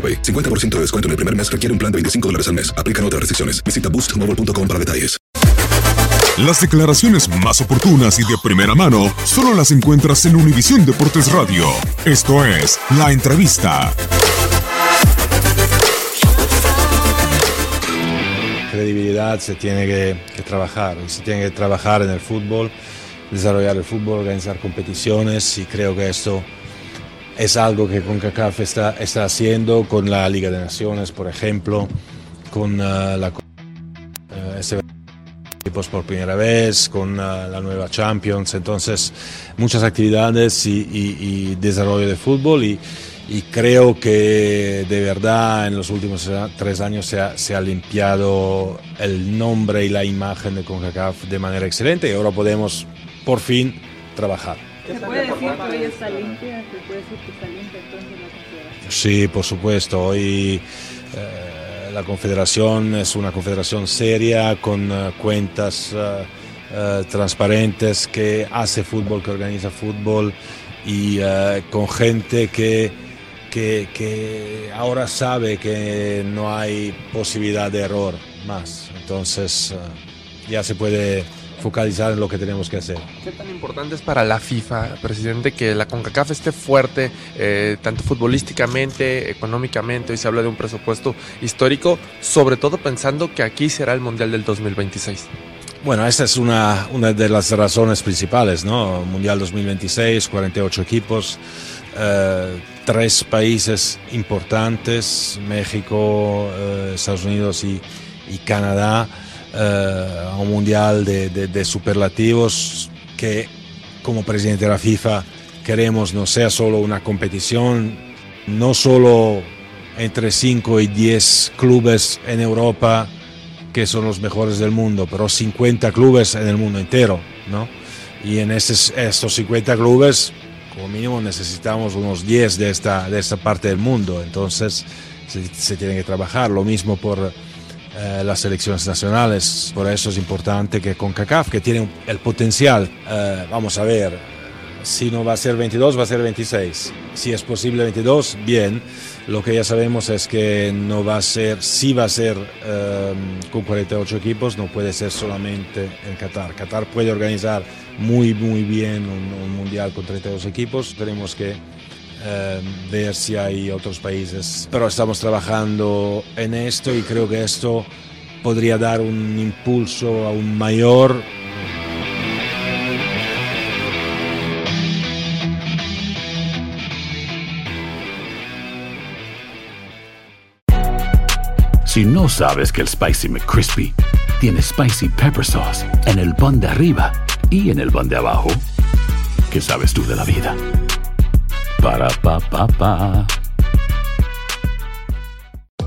AroPay. 50% de descuento en el primer mes requiere un plan de 25 dólares al mes. Aplican otras restricciones. Visita boostmobile.com para detalles. Las declaraciones más oportunas y de primera mano solo las encuentras en Univisión Deportes Radio. Esto es La Entrevista. Credibilidad se tiene que, que trabajar y se tiene que trabajar en el fútbol, desarrollar el fútbol, organizar competiciones y creo que esto es algo que CONCACAF está, está haciendo con la Liga de Naciones, por ejemplo, con uh, la uh, por primera vez, con uh, la nueva Champions, entonces muchas actividades y, desarrollo de fútbol y, y, creo que de verdad en los últimos tres años se ha, se ha, limpiado el nombre y la imagen de CONCACAF de manera excelente y ahora podemos por fin trabajar. ¿Se puede decir que hoy está limpia? ¿Se puede decir que está limpia entonces la confederación? Sí, por supuesto. Hoy eh, la confederación es una confederación seria con uh, cuentas uh, uh, transparentes que hace fútbol, que organiza fútbol y con gente que, que, que, ahora sabe que no hay posibilidad de error más. Entonces ya se puede focalizar en lo que tenemos que hacer. ¿Qué tan importante es para la FIFA, presidente, que la CONCACAF esté fuerte, eh, tanto futbolísticamente, económicamente? Hoy se habla de un presupuesto histórico, sobre todo pensando que aquí será el Mundial del 2026. Bueno, esta es una, una de las razones principales, ¿no? Mundial 2026, 48 equipos, eh, tres países importantes, México, eh, Estados Unidos y, y Canadá a un mundial de, de, de, superlativos que como presidente de la FIFA queremos no sea solo una competición, no solo entre 5 y 10 clubes en Europa que son los mejores del mundo, pero 50 clubes en el mundo entero, ¿no? Y en estos, estos 50 clubes, como mínimo, necesitamos unos 10 de esta, de esta parte del mundo, entonces se, se tiene que trabajar. Lo mismo por eh, las selecciones nacionales. Por eso es importante que con CACAF, que tiene el potencial, eh, vamos a ver, si no va a ser 22, va a ser 26. Si es posible 22, bien. Lo que ya sabemos es que no va a ser, si va a ser eh, con 48 equipos, no puede ser solamente en Qatar. Qatar puede organizar muy, muy bien un, un mundial con 32 equipos. Tenemos que eh, ver si hay otros países. Pero estamos trabajando en esto y creo que esto podría dar un impulso aún mayor. Si si no sabes que el Spicy McCrispy tiene Spicy Pepper Sauce en el pan de arriba y en el pan de abajo, ¿qué sabes tú de la vida? Ba-da-ba-ba-ba.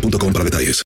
boostmobile.com para detalles.